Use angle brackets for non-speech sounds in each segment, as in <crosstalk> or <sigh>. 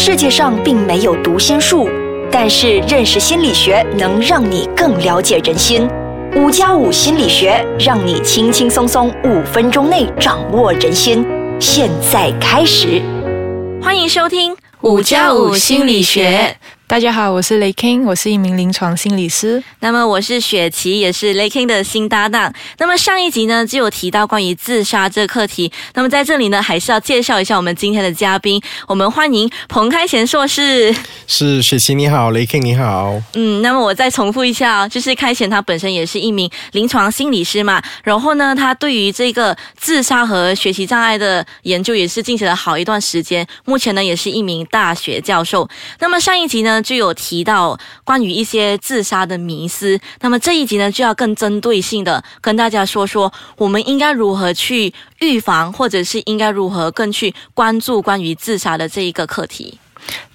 世界上并没有读心术，但是认识心理学能让你更了解人心。五加五心理学让你轻轻松松五分钟内掌握人心。现在开始，欢迎收听五加五心理学。大家好，我是雷 king，我是一名临床心理师。那么我是雪琪，也是雷 king 的新搭档。那么上一集呢，就有提到关于自杀这个课题。那么在这里呢，还是要介绍一下我们今天的嘉宾。我们欢迎彭开贤硕士。是雪琪你好，雷 king 你好。嗯，那么我再重复一下啊，就是开贤他本身也是一名临床心理师嘛。然后呢，他对于这个自杀和学习障碍的研究也是进行了好一段时间。目前呢，也是一名大学教授。那么上一集呢？就有提到关于一些自杀的迷思，那么这一集呢就要更针对性的跟大家说说，我们应该如何去预防，或者是应该如何更去关注关于自杀的这一个课题。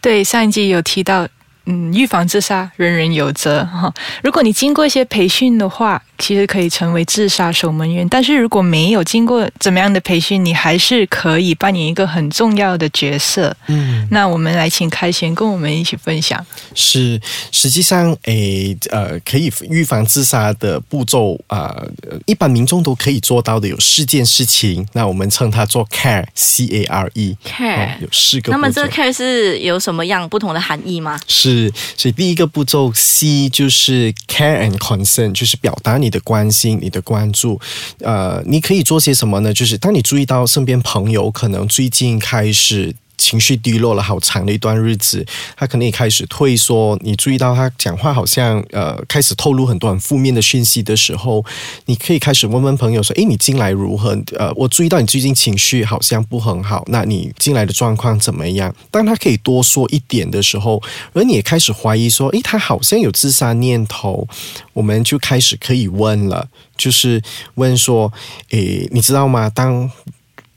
对，上一集有提到。嗯，预防自杀，人人有责哈。如果你经过一些培训的话，其实可以成为自杀守门员。但是如果没有经过怎么样的培训，你还是可以扮演一个很重要的角色。嗯，那我们来请开贤跟我们一起分享。是，实际上，诶，呃，可以预防自杀的步骤啊，一般民众都可以做到的有四件事情。那我们称它做 care，c a r e，care 有四个。那么这个 care 是有什么样不同的含义吗？是。是，所以第一个步骤 C 就是 care and concern，就是表达你的关心、你的关注。呃，你可以做些什么呢？就是当你注意到身边朋友可能最近开始。情绪低落了好长的一段日子，他可能也开始退缩。你注意到他讲话好像呃开始透露很多很负面的讯息的时候，你可以开始问问朋友说：“诶，你近来如何？呃，我注意到你最近情绪好像不很好，那你近来的状况怎么样？”当他可以多说一点的时候，而你也开始怀疑说：“诶，他好像有自杀念头。”我们就开始可以问了，就是问说：“诶，你知道吗？当……”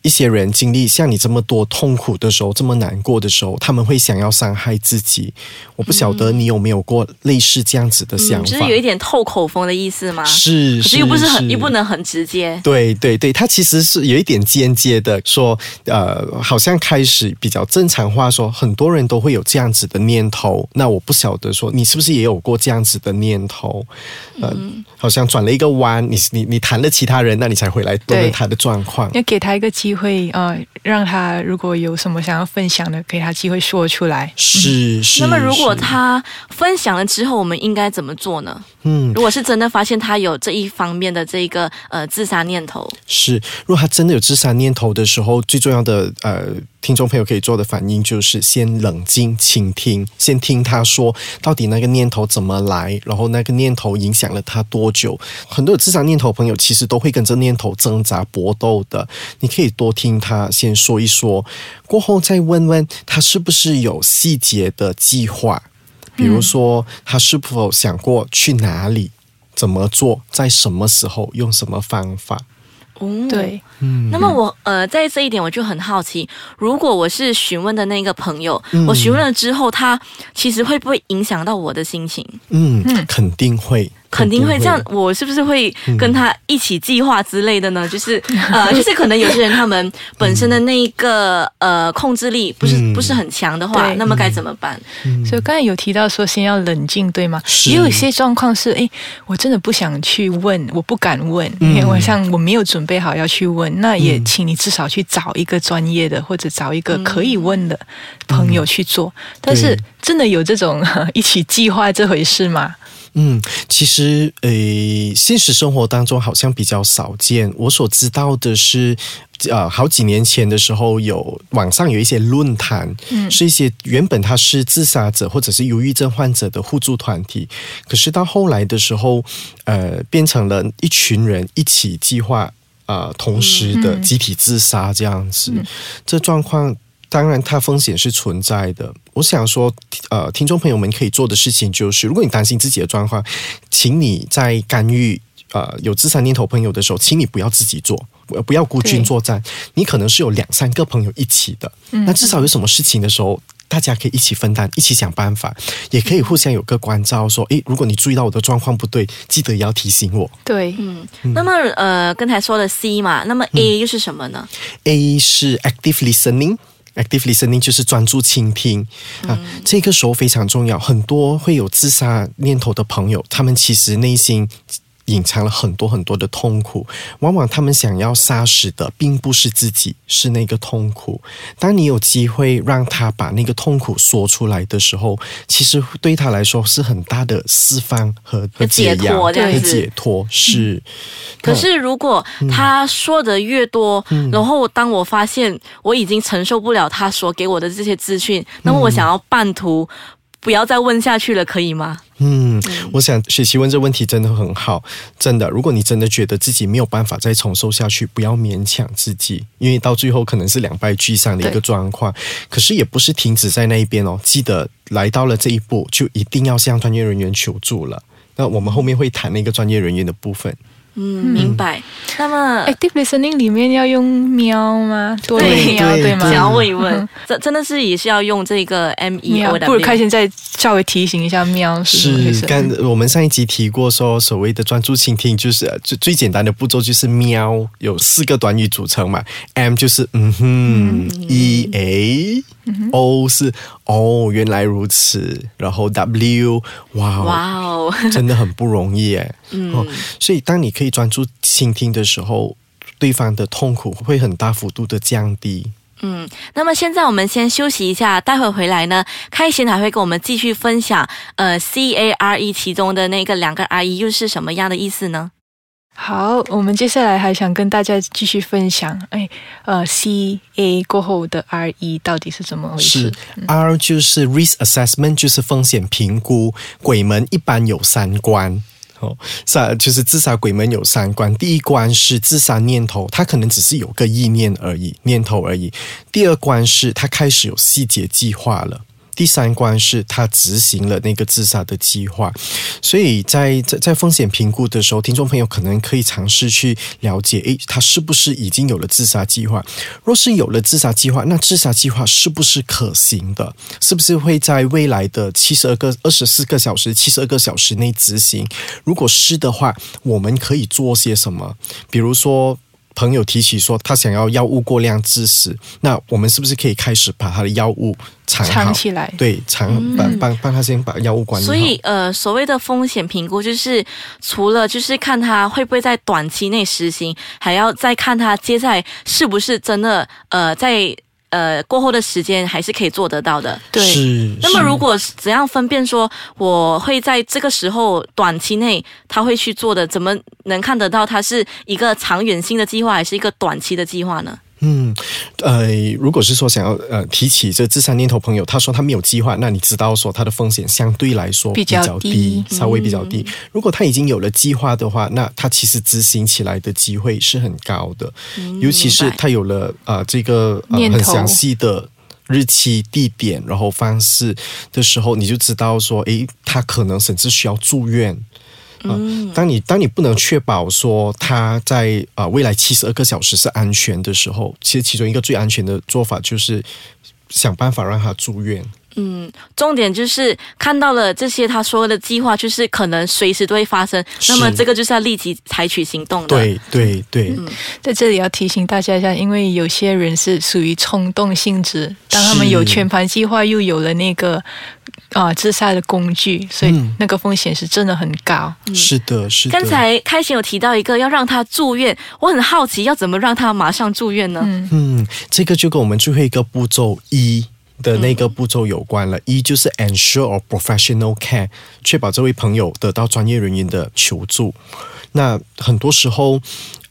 一些人经历像你这么多痛苦的时候，这么难过的时候，他们会想要伤害自己。我不晓得你有没有过类似这样子的想法，就是有一点透口风的意思吗？是，可是又不是很，又不能很直接。对对对，他其实是有一点间接的说，呃，好像开始比较正常化，说很多人都会有这样子的念头。那我不晓得说你是不是也有过这样子的念头？嗯，好像转了一个弯，你你你谈了其他人，那你才回来问问他的状况，要给他一个机。会会呃，让他如果有什么想要分享的，给他机会说出来。是是。那么如果他分享了之后，我们应该怎么做呢？嗯，如果是真的发现他有这一方面的这个呃自杀念头，是。如果他真的有自杀念头的时候，最重要的呃。听众朋友可以做的反应就是先冷静倾听，先听他说到底那个念头怎么来，然后那个念头影响了他多久。很多有自杀念头朋友其实都会跟这念头挣扎搏斗的，你可以多听他先说一说，过后再问问他是不是有细节的计划，比如说他是否想过去哪里、怎么做、在什么时候、用什么方法。哦，对，嗯，那么我呃，在这一点我就很好奇，如果我是询问的那个朋友，我询问了之后，他其实会不会影响到我的心情？嗯，肯定会。肯定会这样，我是不是会跟他一起计划之类的呢？就是呃，<laughs> 就是可能有些人他们本身的那一个呃控制力不是不是很强的话，那么该怎么办？所以刚才有提到说先要冷静，对吗？也有一些状况是，哎，我真的不想去问，我不敢问，因为我像我没有准备好要去问，那也请你至少去找一个专业的或者找一个可以问的朋友去做。但是真的有这种 <laughs> 一起计划这回事吗？嗯，其实诶，现实生活当中好像比较少见。我所知道的是，呃，好几年前的时候，有网上有一些论坛，嗯，是一些原本他是自杀者或者是忧郁症患者的互助团体，可是到后来的时候，呃，变成了一群人一起计划，啊，同时的集体自杀这样子，这状况。当然，它风险是存在的。我想说，呃，听众朋友们可以做的事情就是，如果你担心自己的状况，请你在干预呃有自杀念头朋友的时候，请你不要自己做，不要孤军作战。你可能是有两三个朋友一起的，那至少有什么事情的时候，大家可以一起分担，一起想办法，也可以互相有个关照，说，诶，如果你注意到我的状况不对，记得要提醒我。对，嗯，那么呃，刚才说的 C 嘛，那么 A 又是什么呢？A 是 active listening。Active listening 就是专注倾听啊，这个时候非常重要。很多会有自杀念头的朋友，他们其实内心。隐藏了很多很多的痛苦，往往他们想要杀死的并不是自己，是那个痛苦。当你有机会让他把那个痛苦说出来的时候，其实对他来说是很大的释放和解脱，这样子解脱是。可是如果他说的越多，然后当我发现我已经承受不了他所给我的这些资讯，那么我想要半途。不要再问下去了，可以吗？嗯，我想雪琪问这问题真的很好，真的。如果你真的觉得自己没有办法再承受下去，不要勉强自己，因为到最后可能是两败俱伤的一个状况。可是也不是停止在那一边哦，记得来到了这一步，就一定要向专业人员求助了。那我们后面会谈那个专业人员的部分。嗯，明白。那么，active listening 里面要用喵吗？对，喵对吗？想要问一问，这真的是也是要用这个 M E O 不如开心再稍微提醒一下喵是是。刚我们上一集提过说，所谓的专注倾听，就是最最简单的步骤就是喵，有四个短语组成嘛。M 就是嗯哼，E A O 是哦，原来如此。然后 W，哇哇哦，真的很不容易哎。<laughs> 嗯，所以当你可以专注倾听的时候，对方的痛苦会很大幅度的降低。嗯，那么现在我们先休息一下，待会回来呢，开心还会跟我们继续分享，呃，C A R E 其中的那个两个 R E 又是什么样的意思呢？好，我们接下来还想跟大家继续分享，哎，呃，C A 过后的 R E 到底是怎么回事？是 R 就是 Risk Assessment，就是风险评估。鬼门一般有三关。哦，杀就是自杀鬼门有三关，第一关是自杀念头，他可能只是有个意念而已，念头而已。第二关是他开始有细节计划了。第三关是他执行了那个自杀的计划，所以在在在风险评估的时候，听众朋友可能可以尝试去了解，诶，他是不是已经有了自杀计划？若是有了自杀计划，那自杀计划是不是可行的？是不是会在未来的七十二个二十四个小时、七十二个小时内执行？如果是的话，我们可以做些什么？比如说。朋友提起说他想要药物过量致死，那我们是不是可以开始把他的药物藏起来？对，藏帮帮帮他先把药物管理好。所以呃，所谓的风险评估就是除了就是看他会不会在短期内实行，还要再看他接下来是不是真的呃在。呃，过后的时间还是可以做得到的。对，那么如果怎样分辨说我会在这个时候短期内他会去做的，怎么能看得到他是一个长远性的计划，还是一个短期的计划呢？嗯，呃，如果是说想要呃提起这自杀念头，朋友他说他没有计划，那你知道说他的风险相对来说比较低，稍微比较低。如果他已经有了计划的话，那他其实执行起来的机会是很高的，尤其是他有了啊这个很详细的日期、地点，然后方式的时候，你就知道说，诶，他可能甚至需要住院。嗯，当你当你不能确保说他在啊未来七十二个小时是安全的时候，其实其中一个最安全的做法就是想办法让他住院。嗯，重点就是看到了这些他说的计划，就是可能随时都会发生，那么这个就是要立即采取行动的。对对对，在这里要提醒大家一下，因为有些人是属于冲动性质，当他们有全盘计划，又有了那个。啊，自杀的工具，所以那个风险是真的很高。是的，是的。刚才开心有提到一个要让他住院，我很好奇，要怎么让他马上住院呢？嗯，这个就跟我们最后一个步骤一的那个步骤有关了。一就是 ensure professional care，确保这位朋友得到专业人员的求助。那很多时候。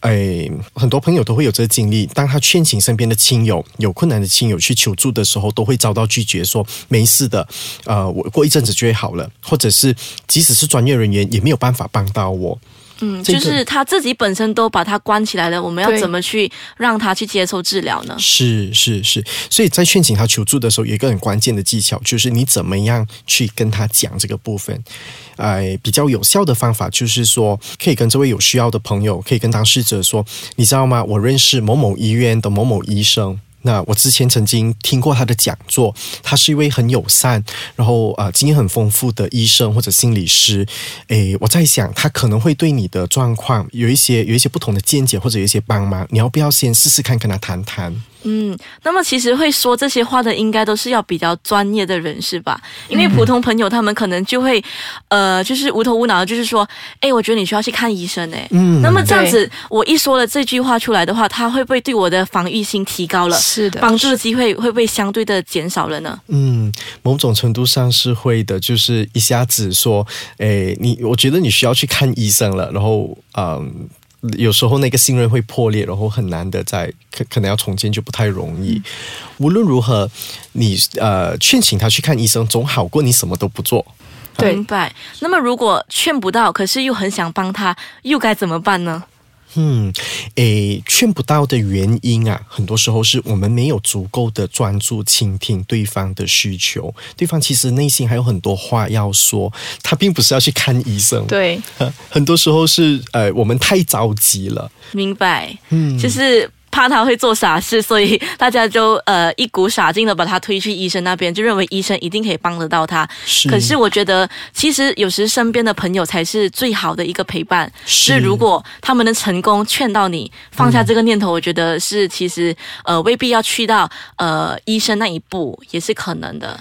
哎，很多朋友都会有这个经历。当他劝请身边的亲友有困难的亲友去求助的时候，都会遭到拒绝，说没事的，呃，我过一阵子就会好了，或者是即使是专业人员也没有办法帮到我。嗯，就是他自己本身都把他关起来了，我们要怎么去让他去接受治疗呢？是是是，所以在劝请他求助的时候，有一个很关键的技巧，就是你怎么样去跟他讲这个部分。哎，比较有效的方法就是说，可以跟这位有需要的朋友，可以跟当事者说，你知道吗？我认识某某医院的某某医生。那我之前曾经听过他的讲座，他是一位很友善，然后呃经验很丰富的医生或者心理师。诶，我在想他可能会对你的状况有一些有一些不同的见解，或者有一些帮忙。你要不要先试试看跟他谈谈？嗯，那么其实会说这些话的，应该都是要比较专业的人士吧？因为普通朋友他们可能就会，呃，就是无头无脑的，就是说，哎，我觉得你需要去看医生，哎，嗯，那么这样子，我一说了这句话出来的话，他会不会对我的防御性提高了？是的，帮助的机会会不会相对的减少了呢？嗯，某种程度上是会的，就是一下子说，哎，你，我觉得你需要去看医生了，然后，嗯。有时候那个信任会破裂，然后很难的在可可能要重建就不太容易。无论如何，你呃劝请他去看医生，总好过你什么都不做。明白。那么如果劝不到，可是又很想帮他，又该怎么办呢？嗯，诶，劝不到的原因啊，很多时候是我们没有足够的专注倾听对方的需求。对方其实内心还有很多话要说，他并不是要去看医生。对，<laughs> 很多时候是呃，我们太着急了。明白，嗯，就是。怕他会做傻事，所以大家就呃一股傻劲的把他推去医生那边，就认为医生一定可以帮得到他。是，可是我觉得其实有时身边的朋友才是最好的一个陪伴。是，如果他们能成功劝到你放下这个念头，我觉得是其实呃未必要去到呃医生那一步也是可能的。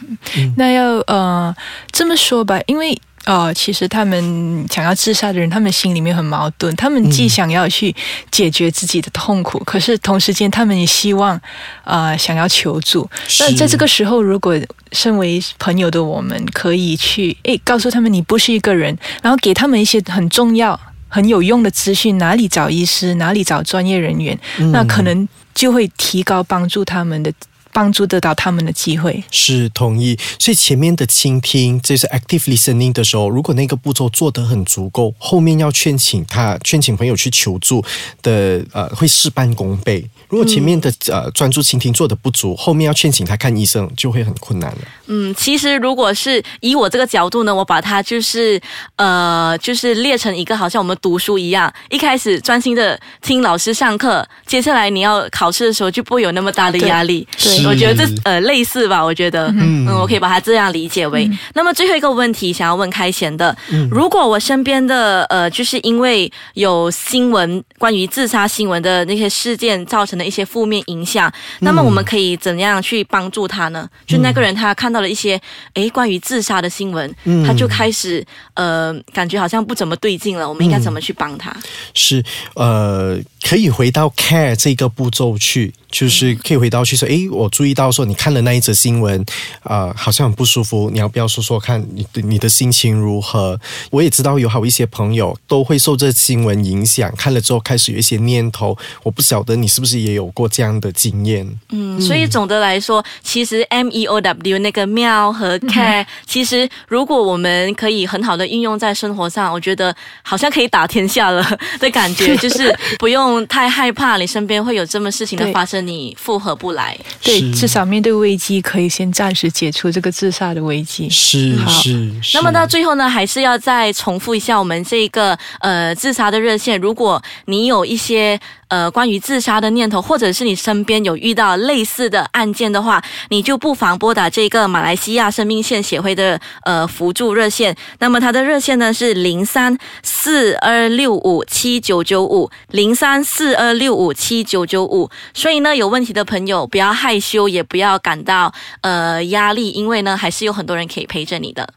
那要呃这么说吧，因为。哦，其实他们想要自杀的人，他们心里面很矛盾。他们既想要去解决自己的痛苦，可是同时间他们也希望，呃，想要求助。那在这个时候，如果身为朋友的我们，可以去诶告诉他们你不是一个人，然后给他们一些很重要、很有用的资讯，哪里找医师，哪里找专业人员，那可能就会提高帮助他们的。帮助得到他们的机会是同意，所以前面的倾听，这是 active listening 的时候，如果那个步骤做得很足够，后面要劝请他、劝请朋友去求助的，呃，会事半功倍。如果前面的呃专注倾听做的不足，后面要劝请他看医生就会很困难了。嗯，其实如果是以我这个角度呢，我把它就是呃，就是列成一个好像我们读书一样，一开始专心的听老师上课，接下来你要考试的时候就不会有那么大的压力。对。我觉得这呃类似吧，我觉得，嗯，我可以把它这样理解为。那么最后一个问题，想要问开贤的，如果我身边的呃，就是因为有新闻关于自杀新闻的那些事件造成的一些负面影响，那么我们可以怎样去帮助他呢？就那个人他看到了一些诶关于自杀的新闻，他就开始呃感觉好像不怎么对劲了，我们应该怎么去帮他？是呃，可以回到 care 这个步骤去，就是可以回到去说，诶，我。注意到说你看了那一则新闻，啊，好像很不舒服。你要不要说说看你的你的心情如何？我也知道有好一些朋友都会受这新闻影响，看了之后开始有一些念头。我不晓得你是不是也有过这样的经验？嗯，所以总的来说，其实 M E O W 那个喵和 care，其实如果我们可以很好的运用在生活上，我觉得好像可以打天下了的感觉，<laughs> 就是不用太害怕你身边会有这么事情的发生，你复合不来。对。至少面对危机，可以先暂时解除这个自杀的危机。是是。那么到最后呢，还是要再重复一下我们这个呃自杀的热线。如果你有一些。呃，关于自杀的念头，或者是你身边有遇到类似的案件的话，你就不妨拨打这个马来西亚生命线协会的呃辅助热线。那么它的热线呢是零三四二六五七九九五零三四二六五七九九五。所以呢，有问题的朋友不要害羞，也不要感到呃压力，因为呢，还是有很多人可以陪着你的。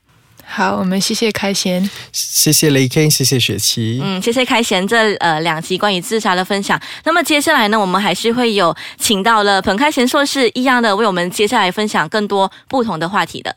好，我们谢谢开贤，谢谢雷 K，谢谢雪琪，嗯，谢谢开贤这呃两集关于自杀的分享。那么接下来呢，我们还是会有请到了彭开贤硕士一样的为我们接下来分享更多不同的话题的。